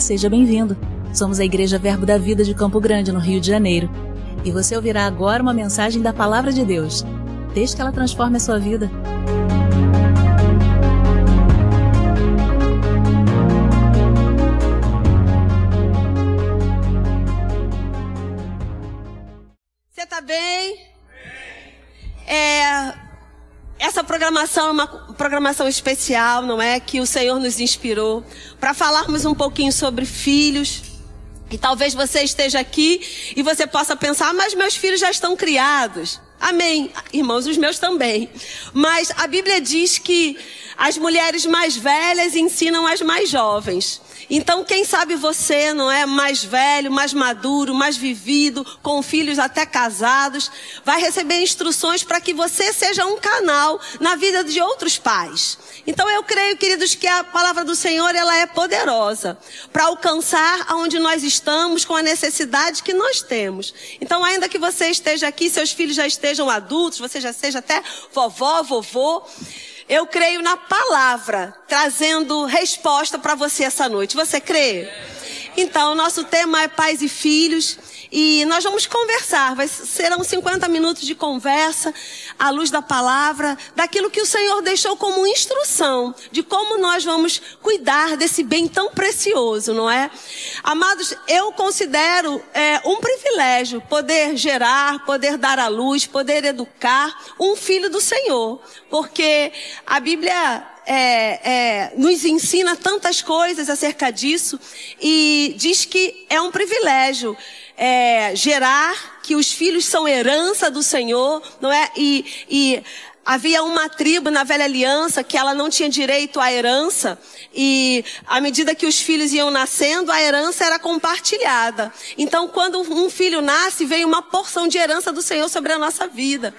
Seja bem-vindo. Somos a Igreja Verbo da Vida de Campo Grande, no Rio de Janeiro. E você ouvirá agora uma mensagem da Palavra de Deus. Desde que ela transforme a sua vida. Você está bem? É, essa programação é uma programação especial, não é? Que o Senhor nos inspirou para falarmos um pouquinho sobre filhos. E talvez você esteja aqui e você possa pensar, mas meus filhos já estão criados. Amém, irmãos, os meus também. Mas a Bíblia diz que as mulheres mais velhas ensinam as mais jovens. Então, quem sabe você não é mais velho, mais maduro, mais vivido, com filhos até casados, vai receber instruções para que você seja um canal na vida de outros pais. Então, eu creio, queridos, que a palavra do Senhor ela é poderosa para alcançar aonde nós estamos com a necessidade que nós temos. Então, ainda que você esteja aqui, seus filhos já estejam adultos, você já seja até vovó, vovô, eu creio na palavra, trazendo resposta para você essa noite. Você crê? Então, nosso tema é pais e filhos. E nós vamos conversar, vai, serão 50 minutos de conversa, à luz da palavra, daquilo que o Senhor deixou como instrução, de como nós vamos cuidar desse bem tão precioso, não é? Amados, eu considero é, um privilégio poder gerar, poder dar à luz, poder educar um filho do Senhor, porque a Bíblia é, é, nos ensina tantas coisas acerca disso e diz que é um privilégio é, gerar, que os filhos são herança do Senhor, não é? E, e havia uma tribo na velha aliança que ela não tinha direito à herança e à medida que os filhos iam nascendo, a herança era compartilhada. Então, quando um filho nasce, vem uma porção de herança do Senhor sobre a nossa vida.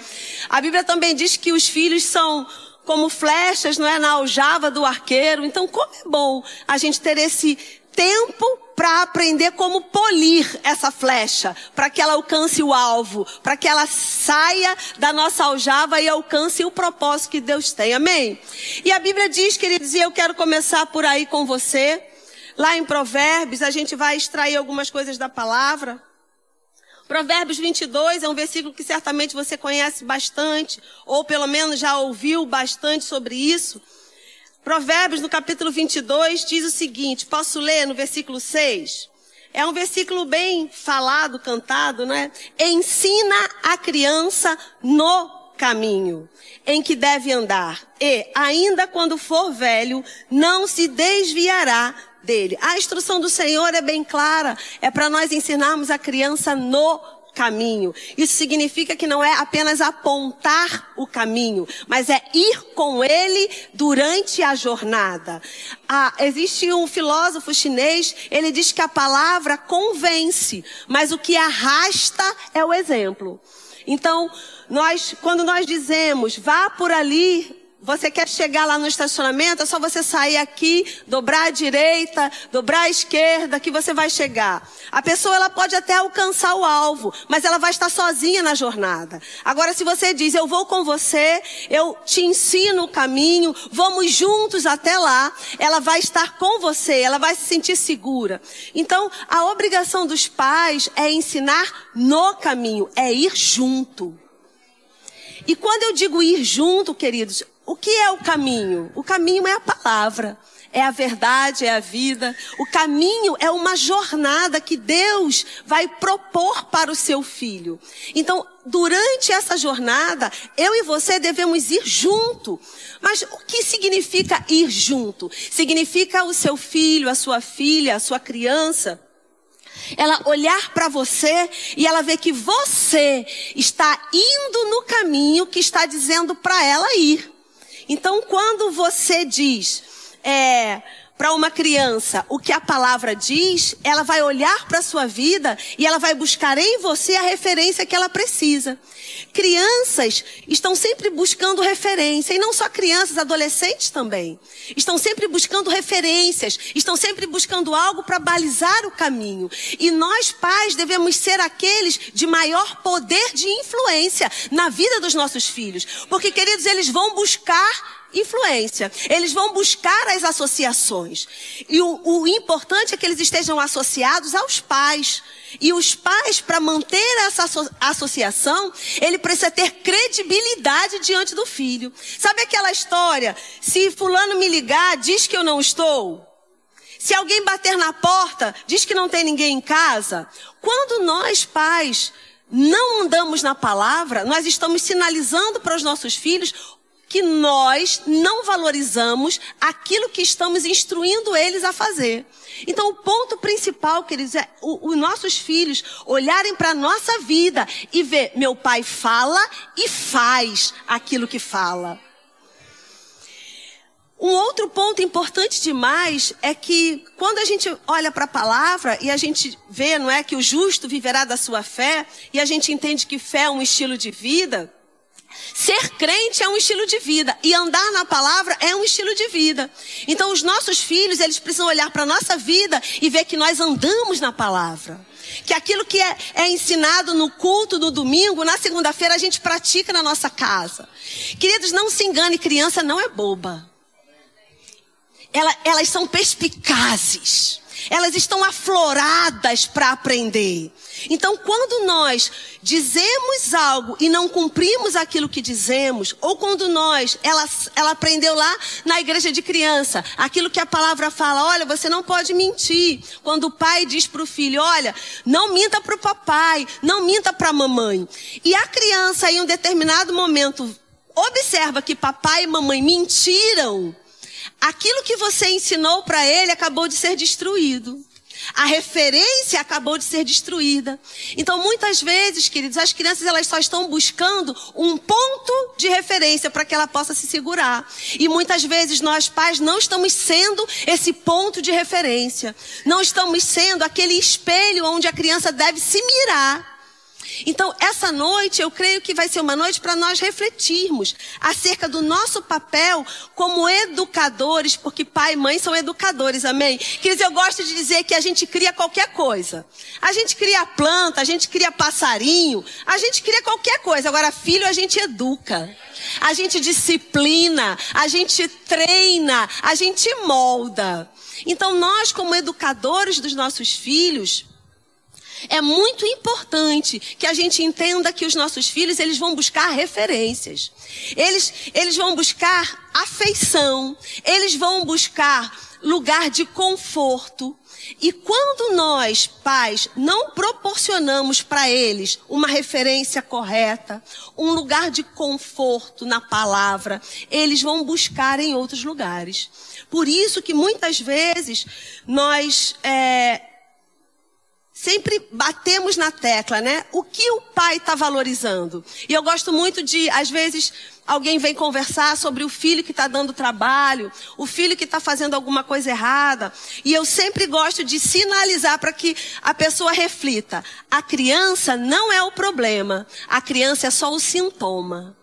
A Bíblia também diz que os filhos são como flechas, não é, na aljava do arqueiro. Então, como é bom a gente ter esse tempo para aprender como polir essa flecha, para que ela alcance o alvo, para que ela saia da nossa aljava e alcance o propósito que Deus tem. Amém? E a Bíblia diz, queridos, e eu quero começar por aí com você. Lá em Provérbios, a gente vai extrair algumas coisas da palavra. Provérbios 22 é um versículo que certamente você conhece bastante, ou pelo menos já ouviu bastante sobre isso. Provérbios, no capítulo 22, diz o seguinte: posso ler no versículo 6? É um versículo bem falado, cantado, né? Ensina a criança no caminho em que deve andar, e, ainda quando for velho, não se desviará dele. A instrução do Senhor é bem clara, é para nós ensinarmos a criança no caminho. Isso significa que não é apenas apontar o caminho, mas é ir com ele durante a jornada. Ah, existe um filósofo chinês, ele diz que a palavra convence, mas o que arrasta é o exemplo. Então, nós, quando nós dizemos, vá por ali, você quer chegar lá no estacionamento, é só você sair aqui, dobrar à direita, dobrar à esquerda, que você vai chegar. A pessoa ela pode até alcançar o alvo, mas ela vai estar sozinha na jornada. Agora, se você diz, eu vou com você, eu te ensino o caminho, vamos juntos até lá, ela vai estar com você, ela vai se sentir segura. Então, a obrigação dos pais é ensinar no caminho, é ir junto. E quando eu digo ir junto, queridos, o que é o caminho? O caminho é a palavra, é a verdade, é a vida. O caminho é uma jornada que Deus vai propor para o seu filho. Então, durante essa jornada, eu e você devemos ir junto. Mas o que significa ir junto? Significa o seu filho, a sua filha, a sua criança ela olhar para você e ela ver que você está indo no caminho que está dizendo para ela ir. Então, quando você diz é, para uma criança o que a palavra diz, ela vai olhar para a sua vida e ela vai buscar em você a referência que ela precisa. Crianças estão sempre buscando referência, e não só crianças, adolescentes também. Estão sempre buscando referências, estão sempre buscando algo para balizar o caminho. E nós, pais, devemos ser aqueles de maior poder de influência na vida dos nossos filhos. Porque, queridos, eles vão buscar influência. Eles vão buscar as associações. E o, o importante é que eles estejam associados aos pais. E os pais, para manter essa associação, ele precisa ter credibilidade diante do filho. Sabe aquela história? Se fulano me ligar, diz que eu não estou. Se alguém bater na porta, diz que não tem ninguém em casa. Quando nós, pais, não andamos na palavra, nós estamos sinalizando para os nossos filhos que nós não valorizamos aquilo que estamos instruindo eles a fazer. Então, o ponto principal, queridos, é os nossos filhos olharem para a nossa vida e ver, meu pai fala e faz aquilo que fala. Um outro ponto importante demais é que quando a gente olha para a palavra e a gente vê, não é, que o justo viverá da sua fé, e a gente entende que fé é um estilo de vida, Ser crente é um estilo de vida e andar na palavra é um estilo de vida. Então os nossos filhos, eles precisam olhar para a nossa vida e ver que nós andamos na palavra. Que aquilo que é, é ensinado no culto no domingo, na segunda-feira a gente pratica na nossa casa. Queridos, não se engane, criança não é boba. Ela, elas são perspicazes. Elas estão afloradas para aprender. Então, quando nós dizemos algo e não cumprimos aquilo que dizemos, ou quando nós, ela, ela aprendeu lá na igreja de criança, aquilo que a palavra fala, olha, você não pode mentir. Quando o pai diz para o filho, olha, não minta para o papai, não minta para a mamãe. E a criança, em um determinado momento, observa que papai e mamãe mentiram, aquilo que você ensinou para ele acabou de ser destruído. A referência acabou de ser destruída. Então, muitas vezes, queridos, as crianças elas só estão buscando um ponto de referência para que ela possa se segurar. E muitas vezes nós pais não estamos sendo esse ponto de referência. Não estamos sendo aquele espelho onde a criança deve se mirar. Então, essa noite, eu creio que vai ser uma noite para nós refletirmos acerca do nosso papel como educadores, porque pai e mãe são educadores, amém? Queridos, eu gosto de dizer que a gente cria qualquer coisa. A gente cria planta, a gente cria passarinho, a gente cria qualquer coisa. Agora, filho, a gente educa. A gente disciplina, a gente treina, a gente molda. Então, nós, como educadores dos nossos filhos, é muito importante que a gente entenda que os nossos filhos, eles vão buscar referências. Eles, eles vão buscar afeição. Eles vão buscar lugar de conforto. E quando nós, pais, não proporcionamos para eles uma referência correta, um lugar de conforto na palavra, eles vão buscar em outros lugares. Por isso que muitas vezes nós é, sempre batemos na tecla, né? O que o pai está valorizando? E eu gosto muito de, às vezes, alguém vem conversar sobre o filho que está dando trabalho, o filho que está fazendo alguma coisa errada. E eu sempre gosto de sinalizar para que a pessoa reflita: a criança não é o problema, a criança é só o sintoma.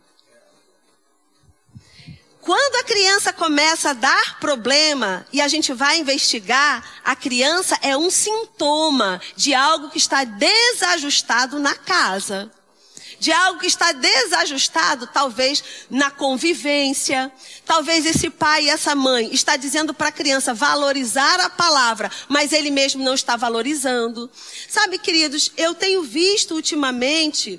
Quando a criança começa a dar problema e a gente vai investigar, a criança é um sintoma de algo que está desajustado na casa. De algo que está desajustado, talvez na convivência. Talvez esse pai e essa mãe está dizendo para a criança valorizar a palavra, mas ele mesmo não está valorizando. Sabe, queridos, eu tenho visto ultimamente,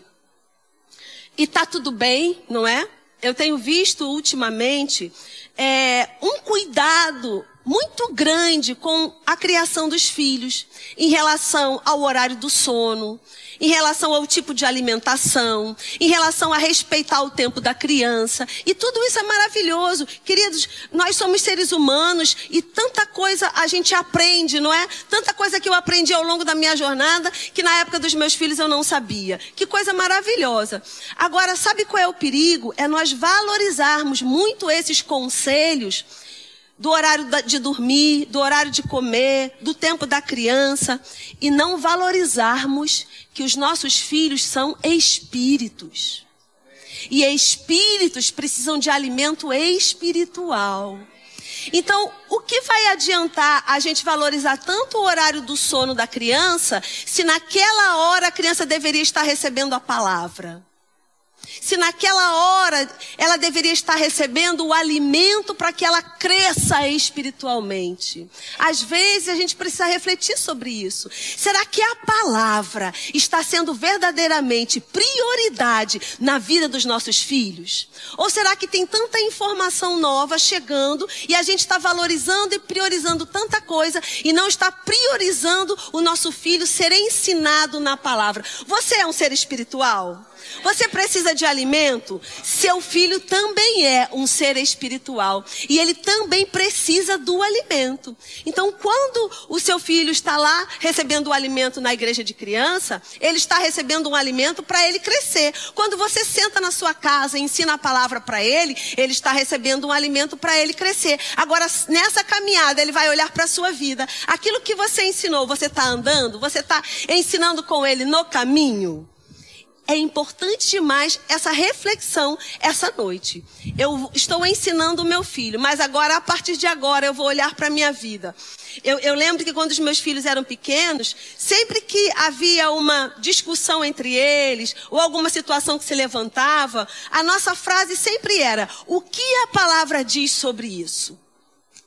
e tá tudo bem, não é? Eu tenho visto ultimamente é, um cuidado muito grande com a criação dos filhos, em relação ao horário do sono, em relação ao tipo de alimentação, em relação a respeitar o tempo da criança. E tudo isso é maravilhoso. Queridos, nós somos seres humanos e tanta coisa a gente aprende, não é? Tanta coisa que eu aprendi ao longo da minha jornada que na época dos meus filhos eu não sabia. Que coisa maravilhosa. Agora, sabe qual é o perigo? É nós valorizarmos muito esses conselhos do horário de dormir, do horário de comer, do tempo da criança e não valorizarmos que os nossos filhos são espíritos. E espíritos precisam de alimento espiritual. Então, o que vai adiantar a gente valorizar tanto o horário do sono da criança, se naquela hora a criança deveria estar recebendo a palavra? Se naquela hora ela deveria estar recebendo o alimento para que ela cresça espiritualmente. Às vezes a gente precisa refletir sobre isso. Será que a palavra está sendo verdadeiramente prioridade na vida dos nossos filhos? Ou será que tem tanta informação nova chegando e a gente está valorizando e priorizando tanta coisa e não está priorizando o nosso filho ser ensinado na palavra? Você é um ser espiritual? Você precisa de alimento? Seu filho também é um ser espiritual. E ele também precisa do alimento. Então, quando o seu filho está lá recebendo o alimento na igreja de criança, ele está recebendo um alimento para ele crescer. Quando você senta na sua casa e ensina a palavra para ele, ele está recebendo um alimento para ele crescer. Agora, nessa caminhada, ele vai olhar para a sua vida. Aquilo que você ensinou, você está andando? Você está ensinando com ele no caminho? É importante demais essa reflexão essa noite. Eu estou ensinando o meu filho, mas agora, a partir de agora, eu vou olhar para a minha vida. Eu, eu, lembro que quando os meus filhos eram pequenos, sempre que havia uma discussão entre eles, ou alguma situação que se levantava, a nossa frase sempre era: o que a palavra diz sobre isso?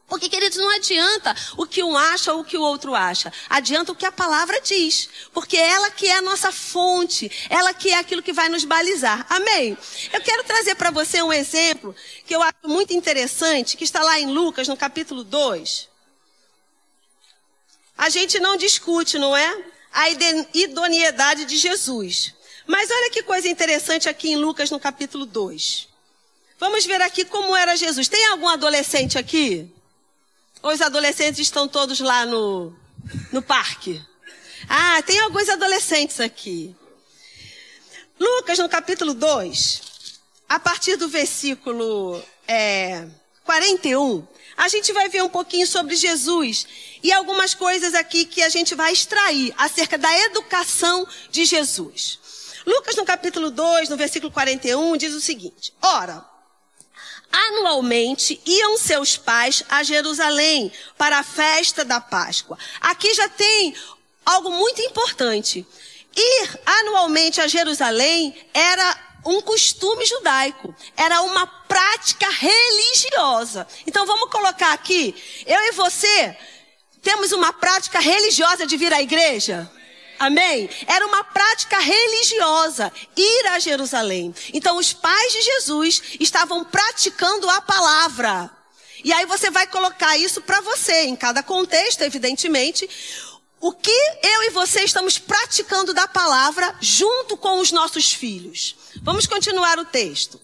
Porque, queridos, não adianta o que um acha ou o que o outro acha. Adianta o que a palavra diz. Porque ela que é a nossa fonte. Ela que é aquilo que vai nos balizar. Amém? Eu quero trazer para você um exemplo que eu acho muito interessante, que está lá em Lucas, no capítulo 2. A gente não discute, não é? A idoneidade de Jesus. Mas olha que coisa interessante aqui em Lucas, no capítulo 2. Vamos ver aqui como era Jesus. Tem algum adolescente aqui? Os adolescentes estão todos lá no, no parque. Ah, tem alguns adolescentes aqui. Lucas, no capítulo 2, a partir do versículo é, 41, a gente vai ver um pouquinho sobre Jesus e algumas coisas aqui que a gente vai extrair acerca da educação de Jesus. Lucas, no capítulo 2, no versículo 41, diz o seguinte: Ora, Anualmente iam seus pais a Jerusalém para a festa da Páscoa. Aqui já tem algo muito importante. Ir anualmente a Jerusalém era um costume judaico, era uma prática religiosa. Então vamos colocar aqui, eu e você temos uma prática religiosa de vir à igreja? Amém? Era uma prática religiosa ir a Jerusalém. Então os pais de Jesus estavam praticando a palavra. E aí você vai colocar isso para você, em cada contexto, evidentemente. O que eu e você estamos praticando da palavra junto com os nossos filhos. Vamos continuar o texto.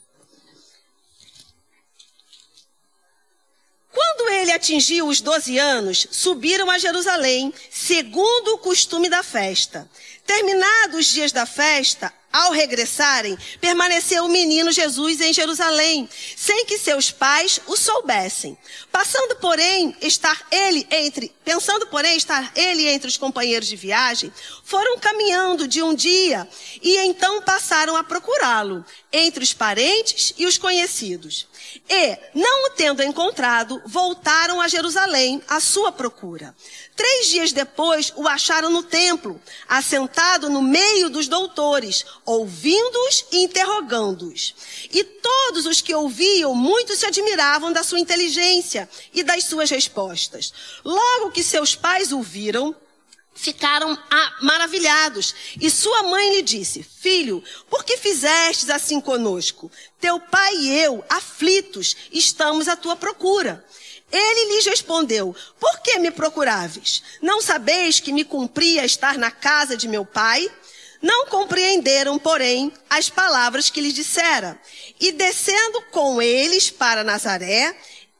Quando ele atingiu os 12 anos, subiram a Jerusalém, segundo o costume da festa. Terminados os dias da festa, ao regressarem, permaneceu o menino Jesus em Jerusalém, sem que seus pais o soubessem. Passando, porém, estar ele entre, pensando, porém, estar ele entre os companheiros de viagem, foram caminhando de um dia e então passaram a procurá-lo entre os parentes e os conhecidos. E, não o tendo encontrado, voltaram a Jerusalém à sua procura. Três dias depois, o acharam no templo, assentado no meio dos doutores, ouvindo-os e interrogando-os. E todos os que ouviam, muito se admiravam da sua inteligência e das suas respostas. Logo que seus pais o viram, ficaram maravilhados. E sua mãe lhe disse: Filho, por que fizestes assim conosco? Teu pai e eu, aflitos, estamos à tua procura. Ele lhes respondeu: Por que me procuráveis? Não sabeis que me cumpria estar na casa de meu pai? Não compreenderam, porém, as palavras que lhes dissera. E descendo com eles para Nazaré,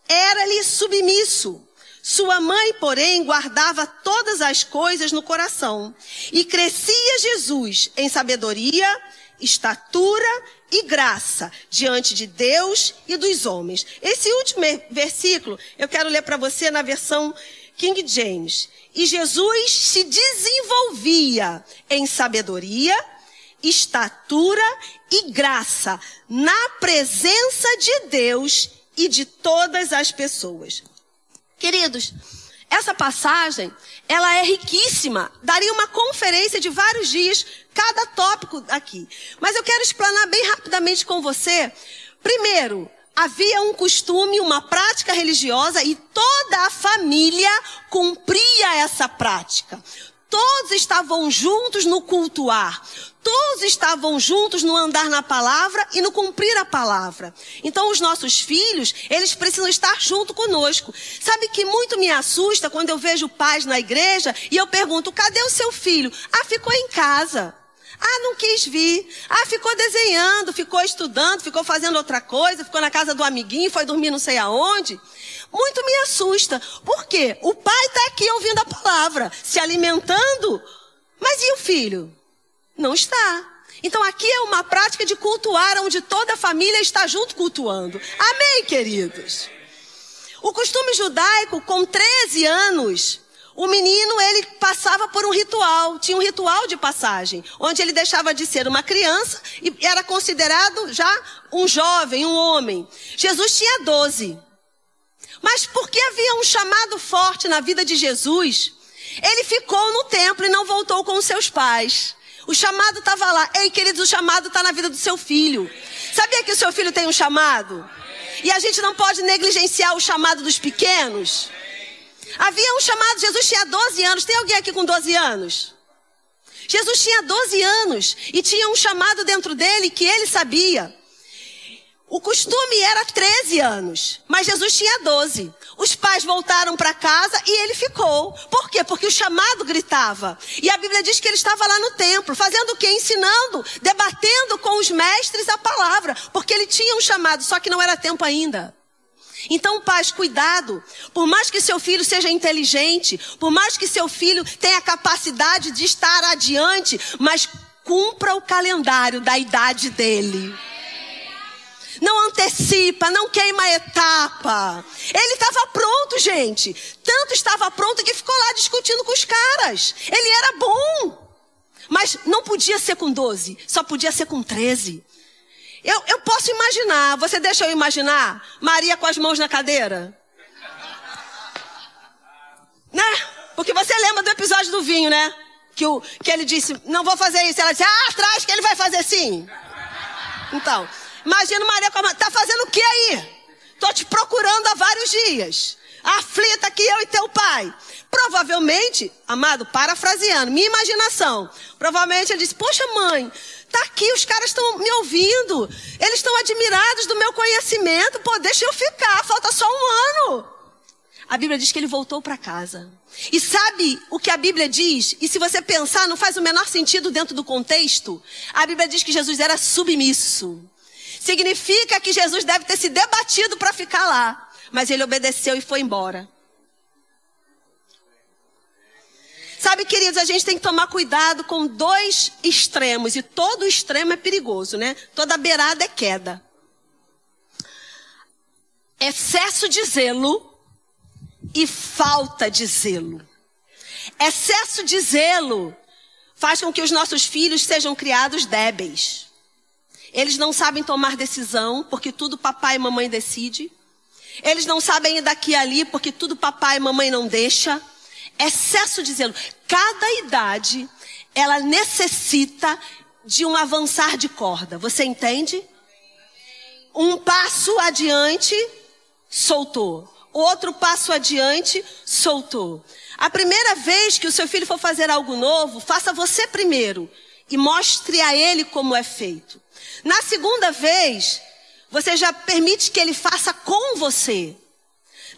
era-lhe submisso. Sua mãe, porém, guardava todas as coisas no coração. E crescia Jesus em sabedoria, estatura e graça diante de Deus e dos homens. Esse último versículo eu quero ler para você na versão King James. E Jesus se desenvolvia em sabedoria, estatura e graça na presença de Deus e de todas as pessoas. Queridos, Essa passagem, ela é riquíssima. Daria uma conferência de vários dias, cada tópico aqui. Mas eu quero explanar bem rapidamente com você. Primeiro, havia um costume, uma prática religiosa e toda a família cumpria essa prática. Todos estavam juntos no cultuar. Todos estavam juntos no andar na palavra e no cumprir a palavra. Então, os nossos filhos, eles precisam estar junto conosco. Sabe que muito me assusta quando eu vejo pais na igreja e eu pergunto: cadê o seu filho? Ah, ficou em casa. Ah, não quis vir. Ah, ficou desenhando, ficou estudando, ficou fazendo outra coisa, ficou na casa do amiguinho, foi dormir não sei aonde. Muito me assusta. Por quê? O pai está aqui ouvindo a palavra, se alimentando. Mas e o filho? Não está. Então aqui é uma prática de cultuar, onde toda a família está junto cultuando. Amém, queridos? O costume judaico, com 13 anos, o menino ele passava por um ritual, tinha um ritual de passagem, onde ele deixava de ser uma criança e era considerado já um jovem, um homem. Jesus tinha 12. Mas porque havia um chamado forte na vida de Jesus, ele ficou no templo e não voltou com os seus pais. O chamado estava lá. Ei, queridos, o chamado está na vida do seu filho. Sabia que o seu filho tem um chamado? E a gente não pode negligenciar o chamado dos pequenos? Havia um chamado, Jesus tinha 12 anos. Tem alguém aqui com 12 anos? Jesus tinha 12 anos e tinha um chamado dentro dele que ele sabia. O costume era 13 anos, mas Jesus tinha 12. Os pais voltaram para casa e ele ficou. Por quê? Porque o chamado gritava. E a Bíblia diz que ele estava lá no templo, fazendo o quê? Ensinando, debatendo com os mestres a palavra, porque ele tinha um chamado, só que não era tempo ainda. Então, pais, cuidado. Por mais que seu filho seja inteligente, por mais que seu filho tenha capacidade de estar adiante, mas cumpra o calendário da idade dele não antecipa, não queima etapa. Ele estava pronto, gente. Tanto estava pronto que ficou lá discutindo com os caras. Ele era bom. Mas não podia ser com 12, só podia ser com 13. Eu, eu posso imaginar, você deixa eu imaginar, Maria com as mãos na cadeira? Né? Porque você lembra do episódio do vinho, né? Que, o, que ele disse, não vou fazer isso. Ela disse, ah, atrás que ele vai fazer sim. Então, Imagina Maria com a Tá fazendo o que aí? Tô te procurando há vários dias. Aflita aqui eu e teu pai. Provavelmente, amado, parafraseando, minha imaginação. Provavelmente ele disse: Poxa, mãe, tá aqui, os caras estão me ouvindo. Eles estão admirados do meu conhecimento. Pô, deixa eu ficar, falta só um ano. A Bíblia diz que ele voltou para casa. E sabe o que a Bíblia diz? E se você pensar, não faz o menor sentido dentro do contexto. A Bíblia diz que Jesus era submisso significa que Jesus deve ter se debatido para ficar lá. Mas ele obedeceu e foi embora. Sabe, queridos, a gente tem que tomar cuidado com dois extremos. E todo extremo é perigoso, né? Toda beirada é queda. Excesso de zelo e falta de zelo. Excesso de zelo faz com que os nossos filhos sejam criados débeis. Eles não sabem tomar decisão, porque tudo papai e mamãe decide. Eles não sabem ir daqui e ali, porque tudo papai e mamãe não deixa. Excesso de zelo. Cada idade, ela necessita de um avançar de corda. Você entende? Um passo adiante, soltou. Outro passo adiante, soltou. A primeira vez que o seu filho for fazer algo novo, faça você primeiro e mostre a ele como é feito. Na segunda vez, você já permite que ele faça com você.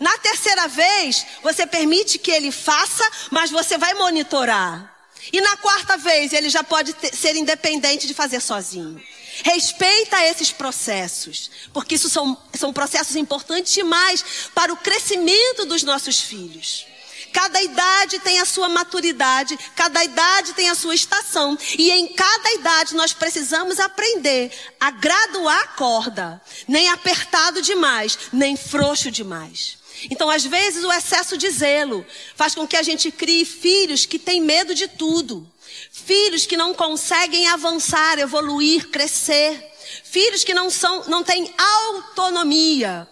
Na terceira vez, você permite que ele faça, mas você vai monitorar. E na quarta vez, ele já pode ter, ser independente de fazer sozinho. Respeita esses processos, porque isso são, são processos importantes demais para o crescimento dos nossos filhos. Cada idade tem a sua maturidade, cada idade tem a sua estação. E em cada idade nós precisamos aprender a graduar a corda. Nem apertado demais, nem frouxo demais. Então, às vezes, o excesso de zelo faz com que a gente crie filhos que têm medo de tudo. Filhos que não conseguem avançar, evoluir, crescer. Filhos que não são, não têm autonomia.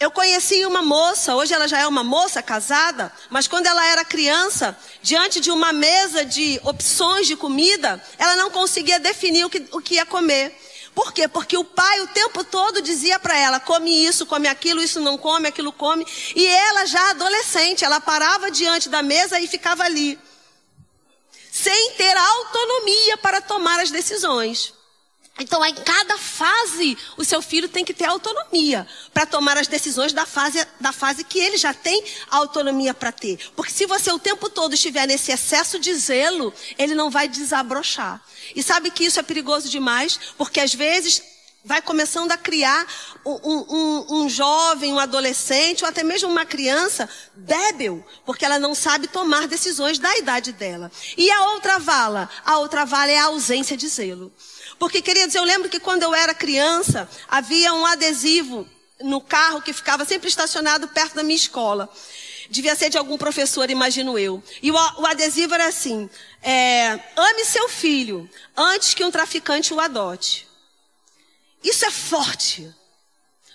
Eu conheci uma moça, hoje ela já é uma moça casada, mas quando ela era criança, diante de uma mesa de opções de comida, ela não conseguia definir o que, o que ia comer. Por quê? Porque o pai o tempo todo dizia para ela: come isso, come aquilo, isso não come, aquilo come. E ela, já adolescente, ela parava diante da mesa e ficava ali, sem ter autonomia para tomar as decisões. Então, em cada fase, o seu filho tem que ter autonomia para tomar as decisões da fase, da fase que ele já tem autonomia para ter. Porque se você o tempo todo estiver nesse excesso de zelo, ele não vai desabrochar. E sabe que isso é perigoso demais, porque às vezes vai começando a criar um, um, um, jovem, um adolescente, ou até mesmo uma criança débil, porque ela não sabe tomar decisões da idade dela. E a outra vala? A outra vala é a ausência de zelo. Porque, queridos, eu lembro que quando eu era criança, havia um adesivo no carro que ficava sempre estacionado perto da minha escola. Devia ser de algum professor, imagino eu. E o, o adesivo era assim: é, ame seu filho antes que um traficante o adote. Isso é forte.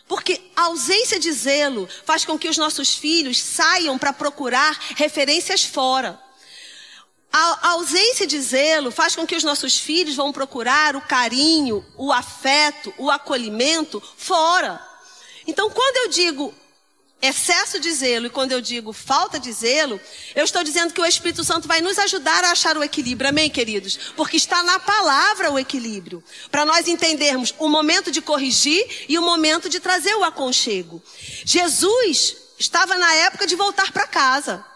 Porque a ausência de zelo faz com que os nossos filhos saiam para procurar referências fora. A ausência de zelo faz com que os nossos filhos vão procurar o carinho, o afeto, o acolhimento fora. Então, quando eu digo excesso de zelo e quando eu digo falta de zelo, eu estou dizendo que o Espírito Santo vai nos ajudar a achar o equilíbrio. Amém, queridos? Porque está na palavra o equilíbrio. Para nós entendermos o momento de corrigir e o momento de trazer o aconchego. Jesus estava na época de voltar para casa.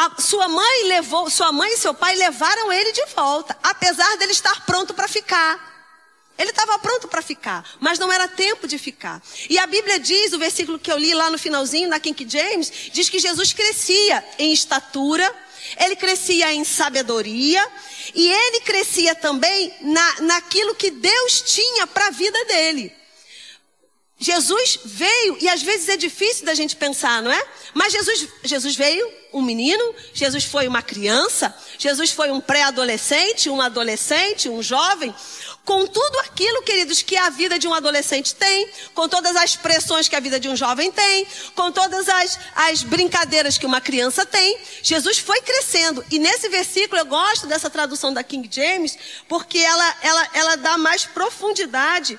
A sua mãe levou, sua mãe e seu pai levaram ele de volta, apesar dele estar pronto para ficar. Ele estava pronto para ficar, mas não era tempo de ficar. E a Bíblia diz, o versículo que eu li lá no finalzinho, na King James, diz que Jesus crescia em estatura, ele crescia em sabedoria, e ele crescia também na, naquilo que Deus tinha para a vida dele. Jesus veio, e às vezes é difícil da gente pensar, não é? Mas Jesus, Jesus veio um menino, Jesus foi uma criança, Jesus foi um pré-adolescente, um adolescente, um jovem, com tudo aquilo, queridos, que a vida de um adolescente tem, com todas as pressões que a vida de um jovem tem, com todas as, as brincadeiras que uma criança tem, Jesus foi crescendo. E nesse versículo eu gosto dessa tradução da King James, porque ela, ela, ela dá mais profundidade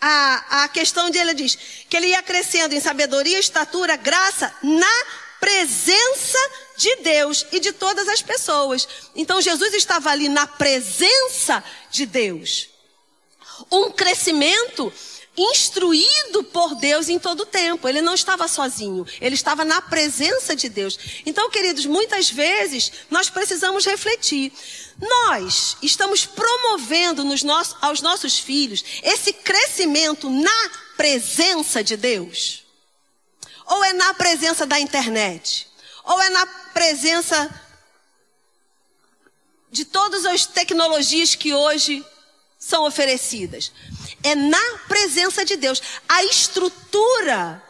a, a questão de ele diz que ele ia crescendo em sabedoria, estatura, graça, na presença de Deus e de todas as pessoas. Então Jesus estava ali na presença de Deus. Um crescimento instruído por Deus em todo o tempo. Ele não estava sozinho, ele estava na presença de Deus. Então, queridos, muitas vezes nós precisamos refletir. Nós estamos promovendo nos nossos, aos nossos filhos esse crescimento na presença de Deus? Ou é na presença da internet? Ou é na presença de todas as tecnologias que hoje são oferecidas? É na presença de Deus. A estrutura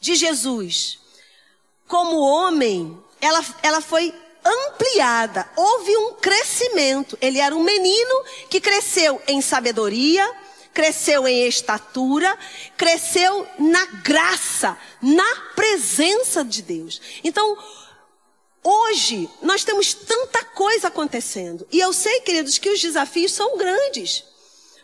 de Jesus, como homem, ela, ela foi ampliada, houve um crescimento. Ele era um menino que cresceu em sabedoria, cresceu em estatura, cresceu na graça, na presença de Deus. Então, hoje, nós temos tanta coisa acontecendo. E eu sei, queridos, que os desafios são grandes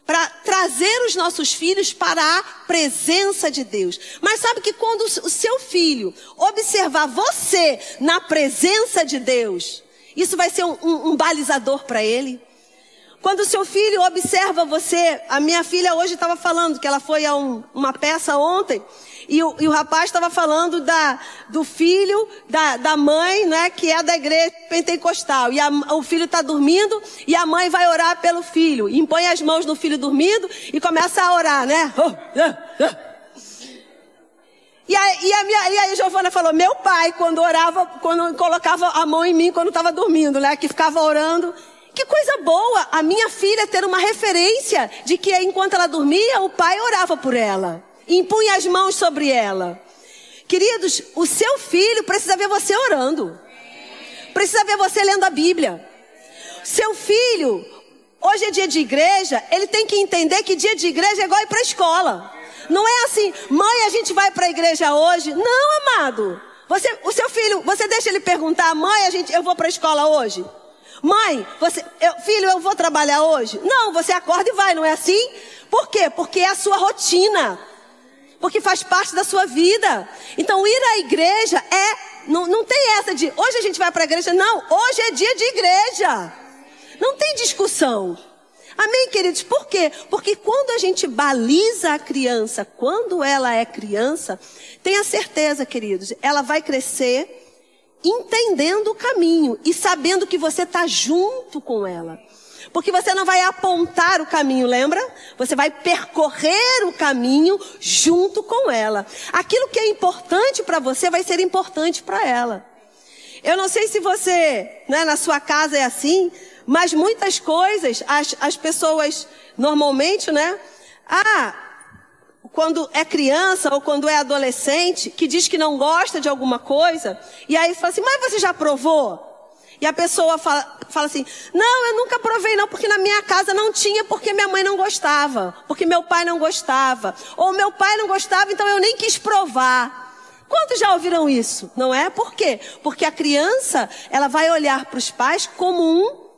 para trazer os nossos filhos para a presença de Deus. Mas sabe que quando o seu filho observar você na presença de Deus, isso vai ser um, um, um balizador para ele. Quando seu filho observa você, a minha filha hoje estava falando que ela foi a um, uma peça ontem e o, e o rapaz estava falando da, do filho, da, da mãe, né, que é da igreja pentecostal. E a, o filho está dormindo e a mãe vai orar pelo filho. E impõe as mãos no filho dormindo e começa a orar, né? E a, e a, minha, e a Giovana falou, meu pai, quando orava, quando colocava a mão em mim quando estava dormindo, né? Que ficava orando. Que coisa boa a minha filha ter uma referência de que enquanto ela dormia, o pai orava por ela impunha as mãos sobre ela. Queridos, o seu filho precisa ver você orando. Precisa ver você lendo a Bíblia. Seu filho, hoje é dia de igreja, ele tem que entender que dia de igreja é igual ir para a escola. Não é assim, mãe, a gente vai para a igreja hoje. Não, amado. Você, o seu filho, você deixa ele perguntar, mãe, a gente, eu vou para a escola hoje? Mãe, você, eu, filho, eu vou trabalhar hoje? Não, você acorda e vai, não é assim? Por quê? Porque é a sua rotina. Porque faz parte da sua vida. Então, ir à igreja é não, não tem essa de hoje a gente vai para a igreja. Não, hoje é dia de igreja. Não tem discussão. Amém, queridos? Por quê? Porque quando a gente baliza a criança, quando ela é criança, tenha certeza, queridos, ela vai crescer entendendo o caminho e sabendo que você está junto com ela. Porque você não vai apontar o caminho, lembra? Você vai percorrer o caminho junto com ela. Aquilo que é importante para você vai ser importante para ela. Eu não sei se você, né, na sua casa é assim, mas muitas coisas, as, as pessoas normalmente, né? Ah, quando é criança ou quando é adolescente, que diz que não gosta de alguma coisa, e aí fala assim, mas você já provou? E a pessoa fala, fala assim: Não, eu nunca provei, não, porque na minha casa não tinha, porque minha mãe não gostava, porque meu pai não gostava, ou meu pai não gostava, então eu nem quis provar. Quantos já ouviram isso? Não é? Por quê? Porque a criança, ela vai olhar para os pais como um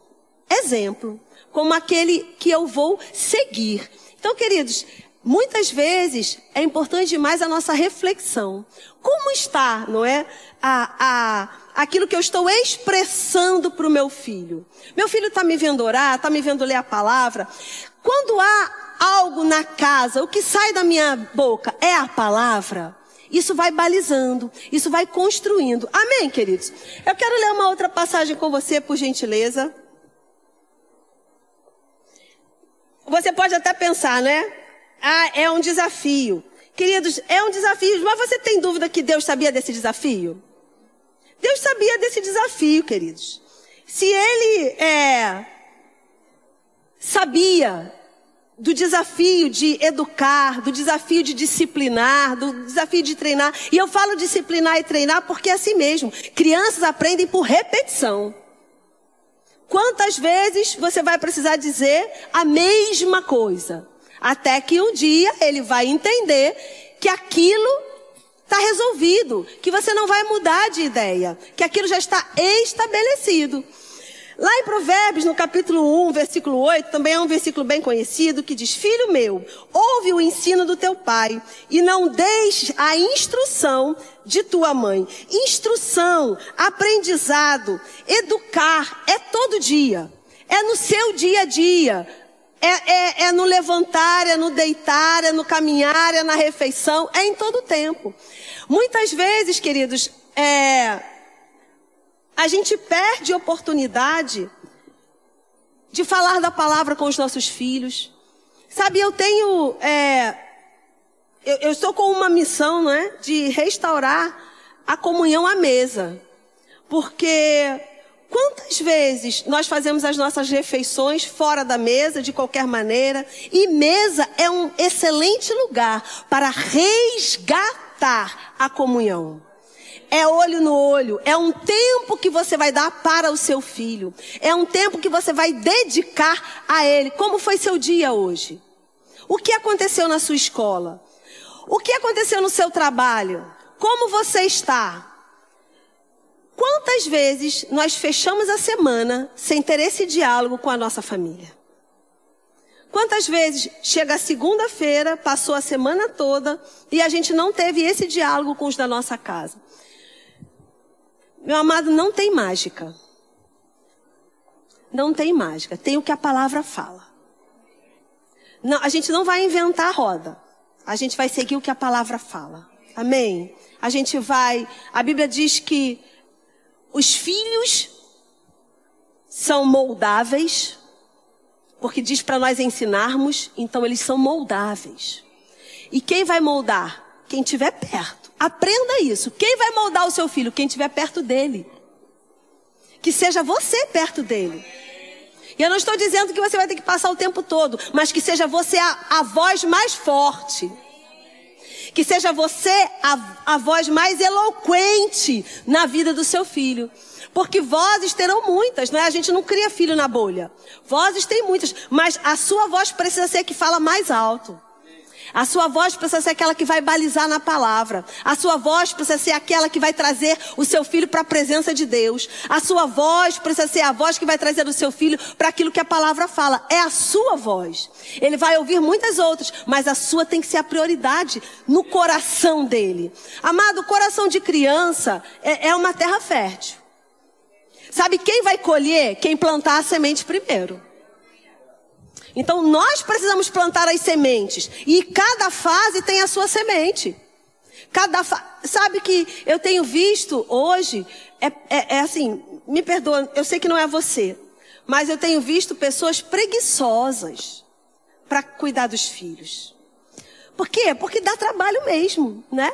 exemplo, como aquele que eu vou seguir. Então, queridos, muitas vezes é importante demais a nossa reflexão. Como está, não é? A, a, aquilo que eu estou expressando para o meu filho. Meu filho está me vendo orar, está me vendo ler a palavra. Quando há algo na casa, o que sai da minha boca é a palavra. Isso vai balizando, isso vai construindo. Amém, queridos? Eu quero ler uma outra passagem com você, por gentileza. Você pode até pensar, né? Ah, é um desafio. Queridos, é um desafio, mas você tem dúvida que Deus sabia desse desafio? Deus sabia desse desafio, queridos. Se ele é, sabia do desafio de educar, do desafio de disciplinar, do desafio de treinar. E eu falo disciplinar e treinar porque é assim mesmo. Crianças aprendem por repetição. Quantas vezes você vai precisar dizer a mesma coisa? Até que um dia ele vai entender que aquilo está resolvido, que você não vai mudar de ideia, que aquilo já está estabelecido. Lá em Provérbios, no capítulo 1, versículo 8, também é um versículo bem conhecido que diz: Filho meu, ouve o ensino do teu pai e não deixe a instrução de tua mãe. Instrução, aprendizado, educar é todo dia. É no seu dia a dia. É, é, é no levantar, é no deitar, é no caminhar, é na refeição, é em todo tempo. Muitas vezes, queridos, é, a gente perde oportunidade de falar da palavra com os nossos filhos. Sabe, eu tenho, é, eu, eu estou com uma missão, não é, de restaurar a comunhão à mesa, porque Quantas vezes nós fazemos as nossas refeições fora da mesa, de qualquer maneira, e mesa é um excelente lugar para resgatar a comunhão. É olho no olho, é um tempo que você vai dar para o seu filho, é um tempo que você vai dedicar a ele. Como foi seu dia hoje? O que aconteceu na sua escola? O que aconteceu no seu trabalho? Como você está? Quantas vezes nós fechamos a semana sem ter esse diálogo com a nossa família? Quantas vezes chega a segunda-feira, passou a semana toda e a gente não teve esse diálogo com os da nossa casa? Meu amado, não tem mágica. Não tem mágica. Tem o que a palavra fala. Não, a gente não vai inventar a roda. A gente vai seguir o que a palavra fala. Amém? A gente vai. A Bíblia diz que os filhos são moldáveis, porque diz para nós ensinarmos, então eles são moldáveis. E quem vai moldar? Quem estiver perto. Aprenda isso. Quem vai moldar o seu filho? Quem estiver perto dele. Que seja você perto dele. E eu não estou dizendo que você vai ter que passar o tempo todo, mas que seja você a, a voz mais forte. Que seja você a, a voz mais eloquente na vida do seu filho. Porque vozes terão muitas, não é? A gente não cria filho na bolha. Vozes tem muitas, mas a sua voz precisa ser a que fala mais alto. A sua voz precisa ser aquela que vai balizar na palavra. A sua voz precisa ser aquela que vai trazer o seu filho para a presença de Deus. A sua voz precisa ser a voz que vai trazer o seu filho para aquilo que a palavra fala. É a sua voz. Ele vai ouvir muitas outras, mas a sua tem que ser a prioridade no coração dele. Amado, o coração de criança é, é uma terra fértil. Sabe quem vai colher? Quem plantar a semente primeiro. Então nós precisamos plantar as sementes. E cada fase tem a sua semente. Cada fa... Sabe que eu tenho visto hoje, é, é, é assim, me perdoa, eu sei que não é você, mas eu tenho visto pessoas preguiçosas para cuidar dos filhos. Por quê? Porque dá trabalho mesmo, né?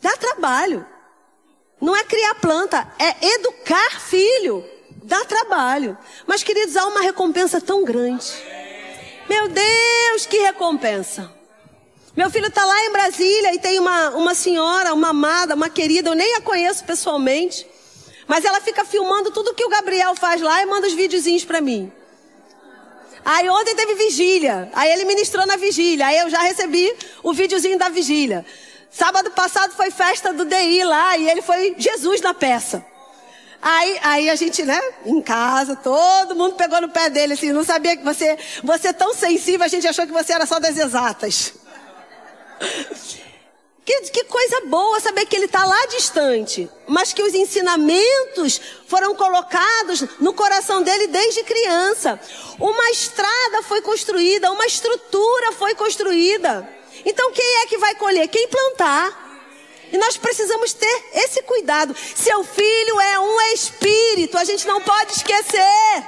Dá trabalho. Não é criar planta, é educar filho. Dá trabalho. Mas, queridos, há uma recompensa tão grande. Meu Deus, que recompensa. Meu filho está lá em Brasília e tem uma, uma senhora, uma amada, uma querida, eu nem a conheço pessoalmente. Mas ela fica filmando tudo que o Gabriel faz lá e manda os videozinhos para mim. Aí ontem teve vigília. Aí ele ministrou na vigília. Aí eu já recebi o videozinho da vigília. Sábado passado foi festa do DI lá e ele foi Jesus na peça. Aí, aí a gente, né, em casa, todo mundo pegou no pé dele, assim, não sabia que você, você é tão sensível, a gente achou que você era só das exatas. Que, que coisa boa saber que ele está lá distante, mas que os ensinamentos foram colocados no coração dele desde criança. Uma estrada foi construída, uma estrutura foi construída. Então quem é que vai colher? Quem plantar. E nós precisamos ter esse cuidado. Seu filho é um espírito, a gente não pode esquecer.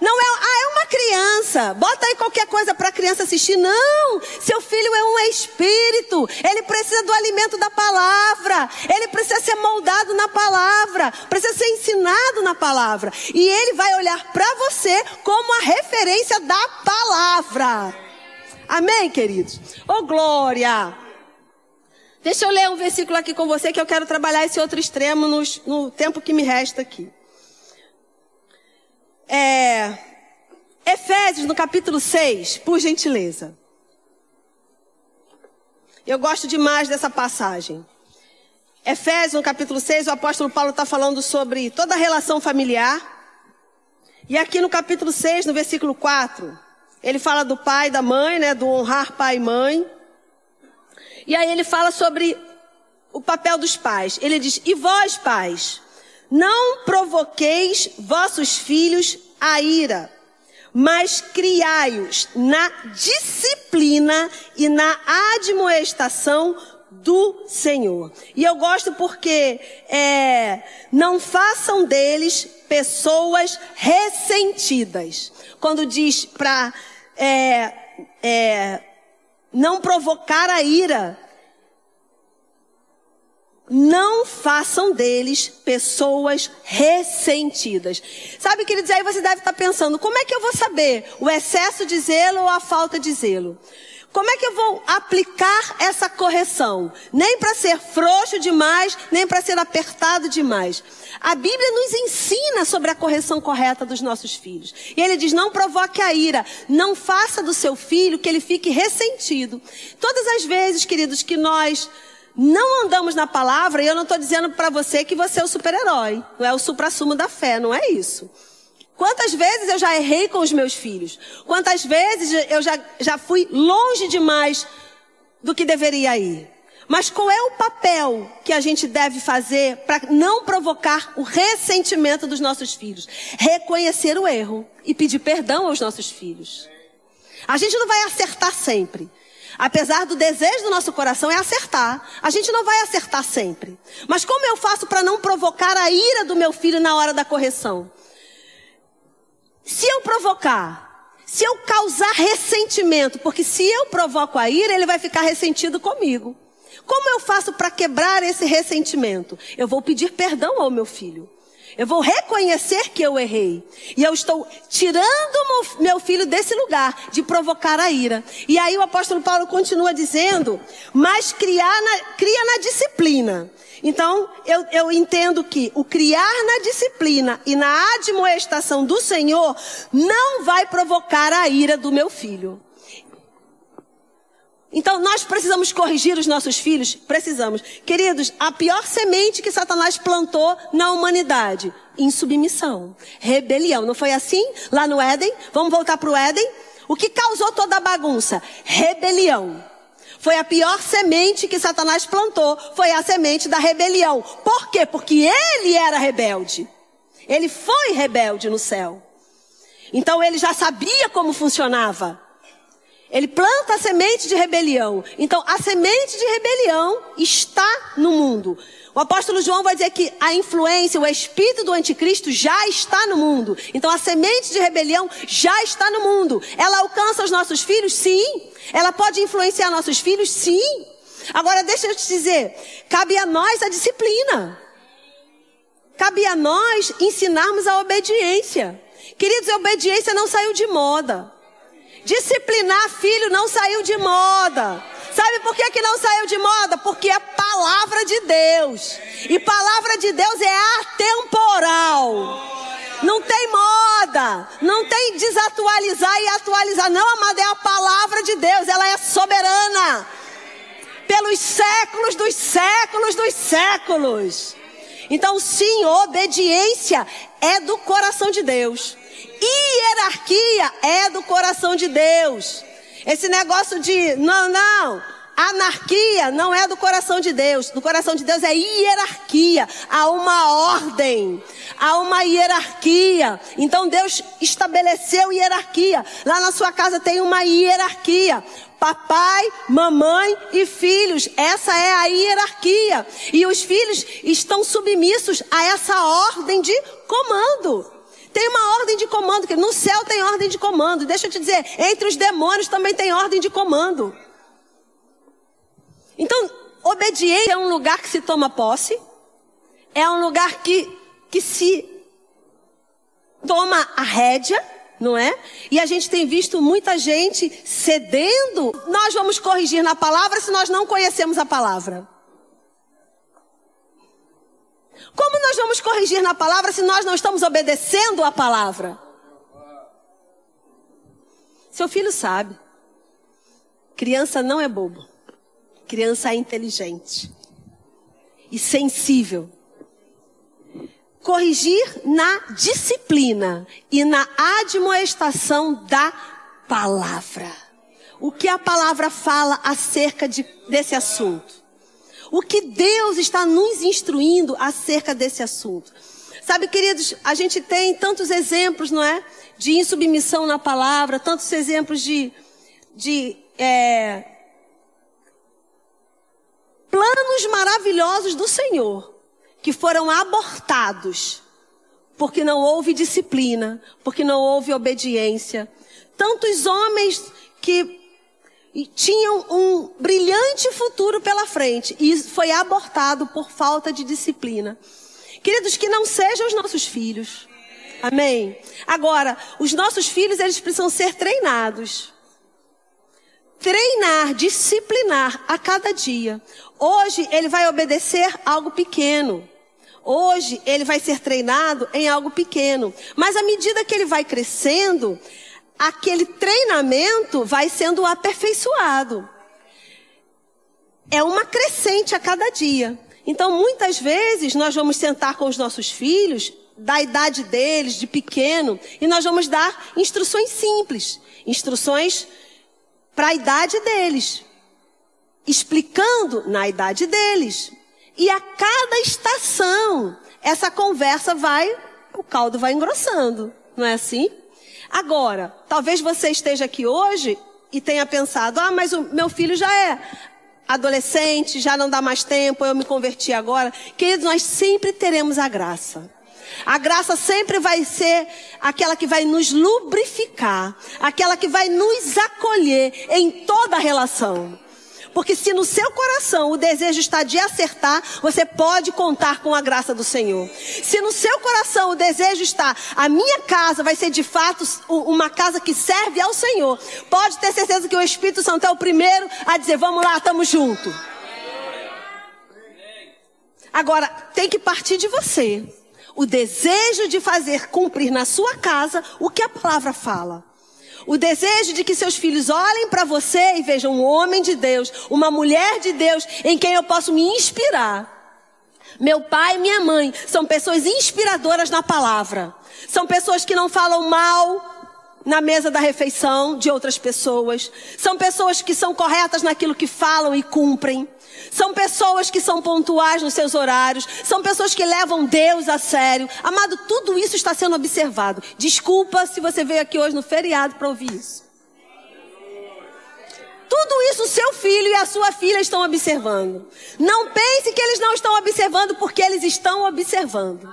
Não é, ah, é uma criança. Bota aí qualquer coisa para a criança assistir. Não, seu filho é um espírito. Ele precisa do alimento da palavra. Ele precisa ser moldado na palavra. Precisa ser ensinado na palavra. E ele vai olhar para você como a referência da palavra. Amém, queridos? Ô, oh, glória! Deixa eu ler um versículo aqui com você que eu quero trabalhar esse outro extremo no, no tempo que me resta aqui. É, Efésios, no capítulo 6, por gentileza. Eu gosto demais dessa passagem. Efésios, no capítulo 6, o apóstolo Paulo está falando sobre toda a relação familiar. E aqui no capítulo 6, no versículo 4, ele fala do pai, da mãe, né, do honrar pai e mãe. E aí ele fala sobre o papel dos pais. Ele diz: E vós, pais, não provoqueis vossos filhos a ira, mas criai-os na disciplina e na admoestação do Senhor. E eu gosto porque é, não façam deles pessoas ressentidas. Quando diz para é, é, não provocar a ira. Não façam deles pessoas ressentidas. Sabe, queridos, aí você deve estar pensando, como é que eu vou saber o excesso de zelo ou a falta de zelo? Como é que eu vou aplicar essa correção? Nem para ser frouxo demais, nem para ser apertado demais. A Bíblia nos ensina sobre a correção correta dos nossos filhos. E ele diz: não provoque a ira, não faça do seu filho que ele fique ressentido. Todas as vezes, queridos, que nós não andamos na palavra, e eu não estou dizendo para você que você é o super-herói, não é o supra-sumo da fé, não é isso. Quantas vezes eu já errei com os meus filhos? Quantas vezes eu já, já fui longe demais do que deveria ir? Mas qual é o papel que a gente deve fazer para não provocar o ressentimento dos nossos filhos? Reconhecer o erro e pedir perdão aos nossos filhos. A gente não vai acertar sempre. Apesar do desejo do nosso coração é acertar. A gente não vai acertar sempre. Mas como eu faço para não provocar a ira do meu filho na hora da correção? Se eu provocar, se eu causar ressentimento, porque se eu provoco a ira, ele vai ficar ressentido comigo. Como eu faço para quebrar esse ressentimento? Eu vou pedir perdão ao meu filho. Eu vou reconhecer que eu errei. E eu estou tirando meu filho desse lugar de provocar a ira. E aí o apóstolo Paulo continua dizendo, mas criar na, cria na disciplina. Então, eu, eu entendo que o criar na disciplina e na admoestação do Senhor não vai provocar a ira do meu filho. Então nós precisamos corrigir os nossos filhos? Precisamos. Queridos, a pior semente que Satanás plantou na humanidade, insubmissão, rebelião. Não foi assim lá no Éden? Vamos voltar para o Éden? O que causou toda a bagunça? Rebelião. Foi a pior semente que Satanás plantou, foi a semente da rebelião. Por quê? Porque ele era rebelde. Ele foi rebelde no céu. Então ele já sabia como funcionava. Ele planta a semente de rebelião. Então, a semente de rebelião está no mundo. O apóstolo João vai dizer que a influência, o espírito do anticristo já está no mundo. Então, a semente de rebelião já está no mundo. Ela alcança os nossos filhos? Sim. Ela pode influenciar nossos filhos? Sim. Agora, deixa eu te dizer: cabe a nós a disciplina. Cabe a nós ensinarmos a obediência. Queridos, a obediência não saiu de moda. Disciplinar filho não saiu de moda. Sabe por que, que não saiu de moda? Porque é palavra de Deus. E palavra de Deus é atemporal. Não tem moda. Não tem desatualizar e atualizar. Não, amada, é a palavra de Deus. Ela é soberana. Pelos séculos dos séculos dos séculos. Então, sim, obediência é do coração de Deus. Hierarquia é do coração de Deus. Esse negócio de não, não, anarquia não é do coração de Deus. Do coração de Deus é hierarquia. Há uma ordem, há uma hierarquia. Então Deus estabeleceu hierarquia. Lá na sua casa tem uma hierarquia. Papai, mamãe e filhos. Essa é a hierarquia. E os filhos estão submissos a essa ordem de comando. Tem uma ordem de comando, no céu tem ordem de comando. Deixa eu te dizer, entre os demônios também tem ordem de comando. Então, obediência é um lugar que se toma posse, é um lugar que, que se toma a rédea, não é? E a gente tem visto muita gente cedendo. Nós vamos corrigir na palavra se nós não conhecemos a palavra. Como nós vamos corrigir na palavra se nós não estamos obedecendo a palavra? Seu filho sabe. Criança não é bobo. Criança inteligente e sensível. Corrigir na disciplina e na admoestação da palavra. O que a palavra fala acerca de, desse assunto? o que Deus está nos instruindo acerca desse assunto. Sabe, queridos, a gente tem tantos exemplos, não é? De insubmissão na palavra, tantos exemplos de, de é, planos maravilhosos do Senhor, que foram abortados, porque não houve disciplina, porque não houve obediência. Tantos homens que tinham um brilhante futuro pela frente e foi abortado por falta de disciplina. Queridos, que não sejam os nossos filhos. Amém. Agora, os nossos filhos eles precisam ser treinados. Treinar, disciplinar a cada dia. Hoje ele vai obedecer algo pequeno. Hoje ele vai ser treinado em algo pequeno. Mas à medida que ele vai crescendo, aquele treinamento vai sendo aperfeiçoado. É uma crescente a cada dia. Então, muitas vezes, nós vamos sentar com os nossos filhos, da idade deles, de pequeno, e nós vamos dar instruções simples, instruções para a idade deles, explicando na idade deles. E a cada estação, essa conversa vai, o caldo vai engrossando, não é assim? Agora, talvez você esteja aqui hoje e tenha pensado: ah, mas o meu filho já é adolescente, já não dá mais tempo, eu me converti agora. Queridos, nós sempre teremos a graça. A graça sempre vai ser aquela que vai nos lubrificar, aquela que vai nos acolher em toda a relação. Porque se no seu coração o desejo está de acertar, você pode contar com a graça do Senhor. Se no seu coração o desejo está, a minha casa vai ser de fato uma casa que serve ao Senhor, pode ter certeza que o Espírito Santo é o primeiro a dizer: vamos lá, estamos juntos. Agora, tem que partir de você. O desejo de fazer cumprir na sua casa o que a palavra fala. O desejo de que seus filhos olhem para você e vejam um homem de Deus, uma mulher de Deus em quem eu posso me inspirar. Meu pai e minha mãe são pessoas inspiradoras na palavra. São pessoas que não falam mal na mesa da refeição de outras pessoas. São pessoas que são corretas naquilo que falam e cumprem. São pessoas que são pontuais nos seus horários. São pessoas que levam Deus a sério. Amado, tudo isso está sendo observado. Desculpa se você veio aqui hoje no feriado para ouvir isso. Tudo isso seu filho e a sua filha estão observando. Não pense que eles não estão observando porque eles estão observando.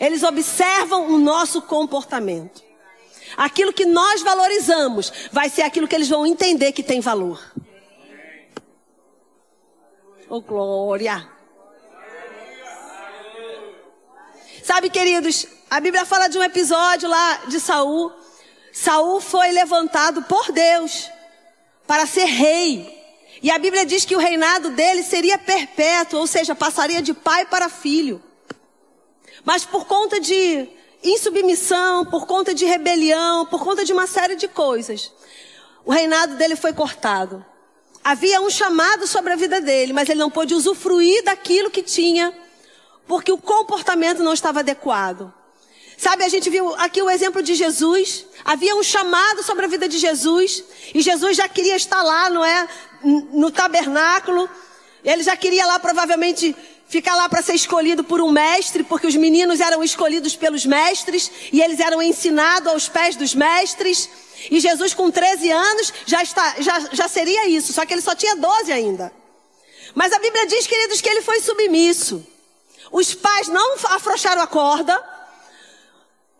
Eles observam o nosso comportamento. Aquilo que nós valorizamos vai ser aquilo que eles vão entender que tem valor. Oh, glória! Sabe, queridos, a Bíblia fala de um episódio lá de Saul. Saul foi levantado por Deus para ser rei. E a Bíblia diz que o reinado dele seria perpétuo, ou seja, passaria de pai para filho. Mas por conta de insubmissão, por conta de rebelião, por conta de uma série de coisas, o reinado dele foi cortado. Havia um chamado sobre a vida dele, mas ele não pôde usufruir daquilo que tinha, porque o comportamento não estava adequado. Sabe, a gente viu aqui o exemplo de Jesus. Havia um chamado sobre a vida de Jesus. E Jesus já queria estar lá, não é? No tabernáculo. Ele já queria lá provavelmente ficar lá para ser escolhido por um mestre, porque os meninos eram escolhidos pelos mestres e eles eram ensinados aos pés dos mestres. E Jesus, com 13 anos, já, está, já, já seria isso, só que ele só tinha 12 ainda. Mas a Bíblia diz, queridos, que ele foi submisso. Os pais não afrouxaram a corda.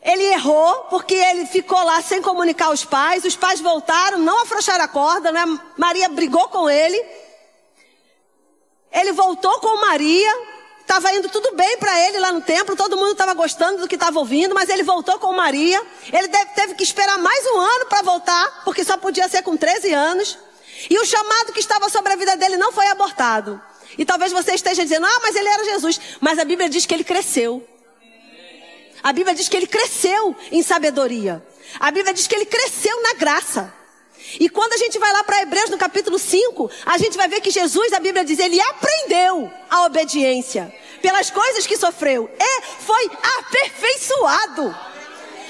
Ele errou, porque ele ficou lá sem comunicar aos pais. Os pais voltaram, não afrouxaram a corda, né? Maria brigou com ele. Ele voltou com Maria, estava indo tudo bem para ele lá no templo, todo mundo estava gostando do que estava ouvindo, mas ele voltou com Maria. Ele teve que esperar mais um ano para voltar, porque só podia ser com 13 anos. E o chamado que estava sobre a vida dele não foi abortado. E talvez você esteja dizendo, ah, mas ele era Jesus. Mas a Bíblia diz que ele cresceu. A Bíblia diz que ele cresceu em sabedoria. A Bíblia diz que ele cresceu na graça. E quando a gente vai lá para Hebreus no capítulo 5, a gente vai ver que Jesus, a Bíblia diz, ele aprendeu a obediência pelas coisas que sofreu e foi aperfeiçoado.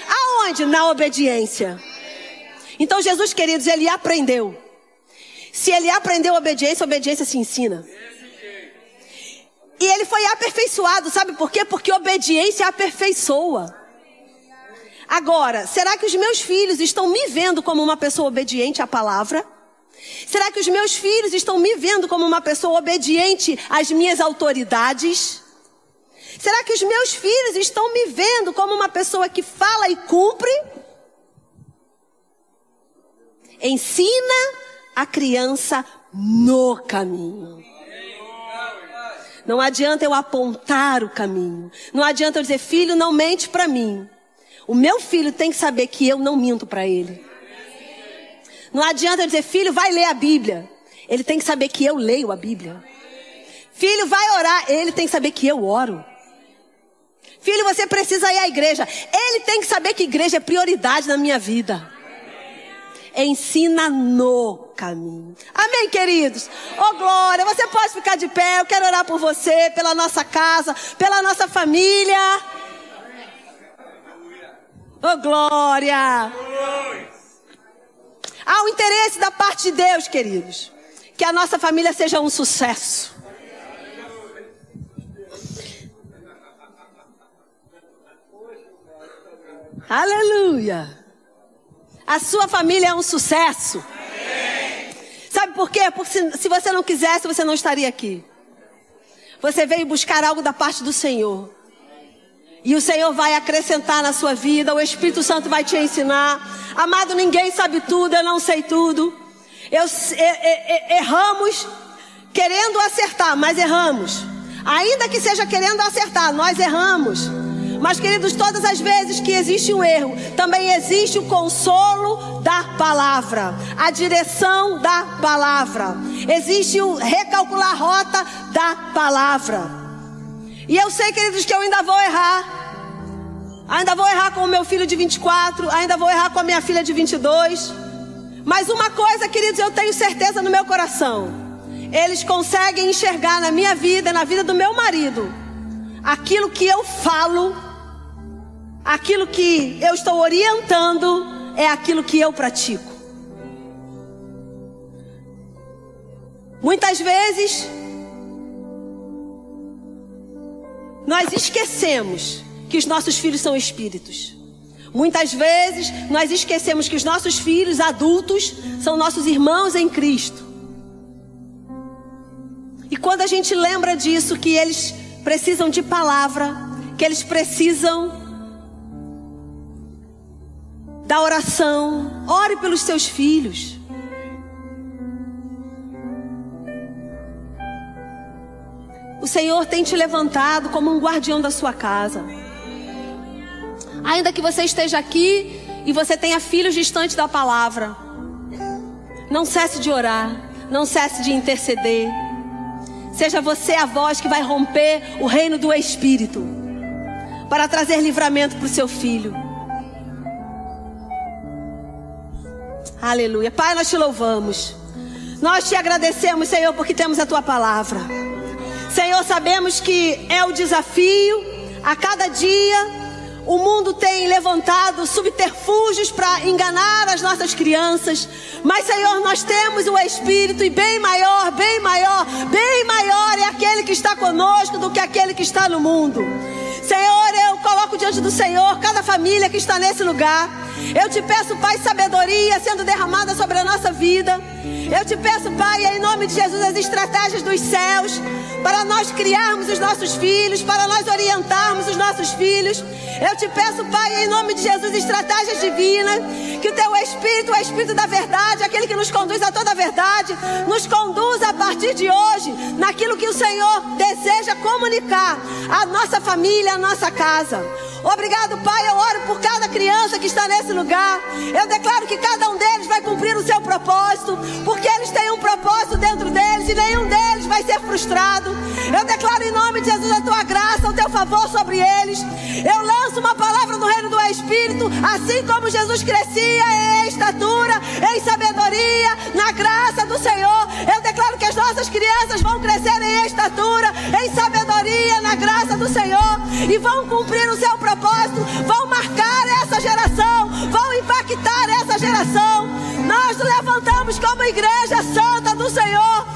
Aonde? Na obediência. Então Jesus, queridos, ele aprendeu. Se ele aprendeu a obediência, a obediência se ensina. E ele foi aperfeiçoado, sabe por quê? Porque obediência aperfeiçoa. Agora, será que os meus filhos estão me vendo como uma pessoa obediente à palavra? Será que os meus filhos estão me vendo como uma pessoa obediente às minhas autoridades? Será que os meus filhos estão me vendo como uma pessoa que fala e cumpre? Ensina a criança no caminho. Não adianta eu apontar o caminho. Não adianta eu dizer, filho, não mente para mim. O meu filho tem que saber que eu não minto para ele. Não adianta eu dizer, filho, vai ler a Bíblia. Ele tem que saber que eu leio a Bíblia. Filho, vai orar. Ele tem que saber que eu oro. Filho, você precisa ir à igreja. Ele tem que saber que igreja é prioridade na minha vida. Ensina no caminho. Amém, queridos? Oh, glória. Você pode ficar de pé. Eu quero orar por você, pela nossa casa, pela nossa família. Oh, glória! Há um interesse da parte de Deus, queridos. Que a nossa família seja um sucesso. Aleluia! A sua família é um sucesso. Sabe por quê? Porque se, se você não quisesse, você não estaria aqui. Você veio buscar algo da parte do Senhor. E o Senhor vai acrescentar na sua vida, o Espírito Santo vai te ensinar. Amado, ninguém sabe tudo, eu não sei tudo. Eu, erramos querendo acertar, mas erramos. Ainda que seja querendo acertar, nós erramos. Mas, queridos, todas as vezes que existe um erro, também existe o consolo da palavra, a direção da palavra. Existe o recalcular rota da palavra. E eu sei, queridos, que eu ainda vou errar. Ainda vou errar com o meu filho de 24, ainda vou errar com a minha filha de 22. Mas uma coisa, queridos, eu tenho certeza no meu coração. Eles conseguem enxergar na minha vida, na vida do meu marido, aquilo que eu falo, aquilo que eu estou orientando, é aquilo que eu pratico. Muitas vezes, nós esquecemos que os nossos filhos são espíritos. Muitas vezes nós esquecemos que os nossos filhos adultos são nossos irmãos em Cristo. E quando a gente lembra disso, que eles precisam de palavra, que eles precisam da oração, ore pelos seus filhos. O Senhor tem te levantado como um guardião da sua casa. Ainda que você esteja aqui e você tenha filhos distantes da palavra, não cesse de orar, não cesse de interceder. Seja você a voz que vai romper o reino do Espírito para trazer livramento para o seu filho. Aleluia. Pai, nós te louvamos. Nós te agradecemos, Senhor, porque temos a tua palavra. Senhor, sabemos que é o desafio a cada dia o mundo tem levantado subterfúgios para enganar as nossas crianças. Mas, Senhor, nós temos o Espírito e bem maior, bem maior, bem maior é aquele que está conosco do que aquele que está no mundo. Senhor, eu coloco diante do Senhor cada família que está nesse lugar. Eu te peço, Pai, sabedoria sendo derramada sobre a nossa vida. Eu te peço, Pai, em nome de Jesus, as estratégias dos céus para nós criarmos os nossos filhos, para nós orientarmos os nossos filhos. Eu te peço, Pai, em nome de Jesus, estratégias divinas, que o teu Espírito, o Espírito da verdade, aquele que nos conduz a toda a verdade, nos conduza a partir de hoje naquilo que o Senhor deseja comunicar à nossa família, à nossa casa. Obrigado, Pai. Eu oro por cada criança que está nesse lugar. Eu declaro que cada um deles vai cumprir o seu propósito, porque eles têm um propósito dentro deles e nenhum deles vai ser frustrado. Eu declaro em nome de Jesus a tua graça, o teu favor sobre eles. Eu lanço uma palavra no reino do Espírito, assim como Jesus crescia em estatura, em sabedoria, na graça do Senhor. Eu declaro que as nossas crianças vão crescer em estatura, em sabedoria, na graça do Senhor e vão cumprir o seu propósito, vão marcar essa geração, vão impactar essa geração. Nós nos levantamos como igreja santa do Senhor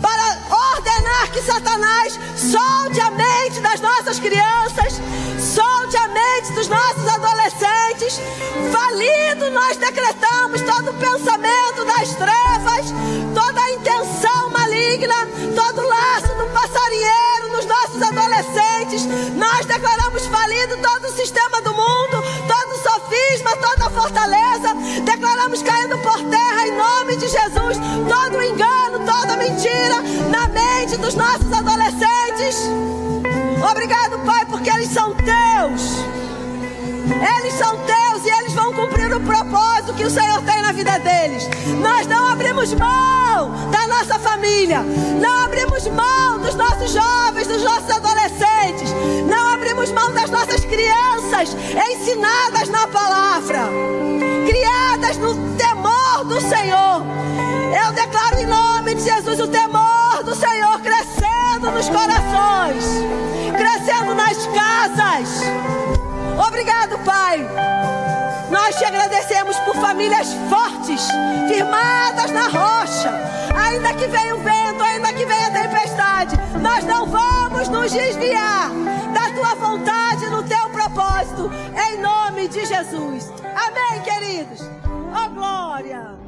para ordenar que Satanás solte a mente das nossas crianças, solte a mente dos nossos adolescentes. Falido, nós decretamos todo pensamento das trevas, toda a intenção maligna, todo laço do passarinheiro nossos adolescentes. Nós declaramos falido todo o sistema do mundo, todo sofisma, toda fortaleza. Declaramos caindo por terra em nome de Jesus todo engano, toda mentira na mente dos nossos adolescentes. Obrigado, Pai, porque eles são teus. Eles são teus e eles vão cumprir o propósito que o Senhor tem na vida deles. Nós não abrimos mão da nossa família, não abrimos mão dos nossos jovens, dos nossos adolescentes, não abrimos mão das nossas crianças ensinadas na palavra, criadas no temor do Senhor. Eu declaro em nome de Jesus o temor do Senhor crescendo nos corações, crescendo nas casas. Obrigado, Pai. Nós te agradecemos por famílias fortes, firmadas na rocha. Ainda que venha o vento, ainda que venha a tempestade, nós não vamos nos desviar da tua vontade no teu propósito, em nome de Jesus. Amém, queridos. Oh, glória.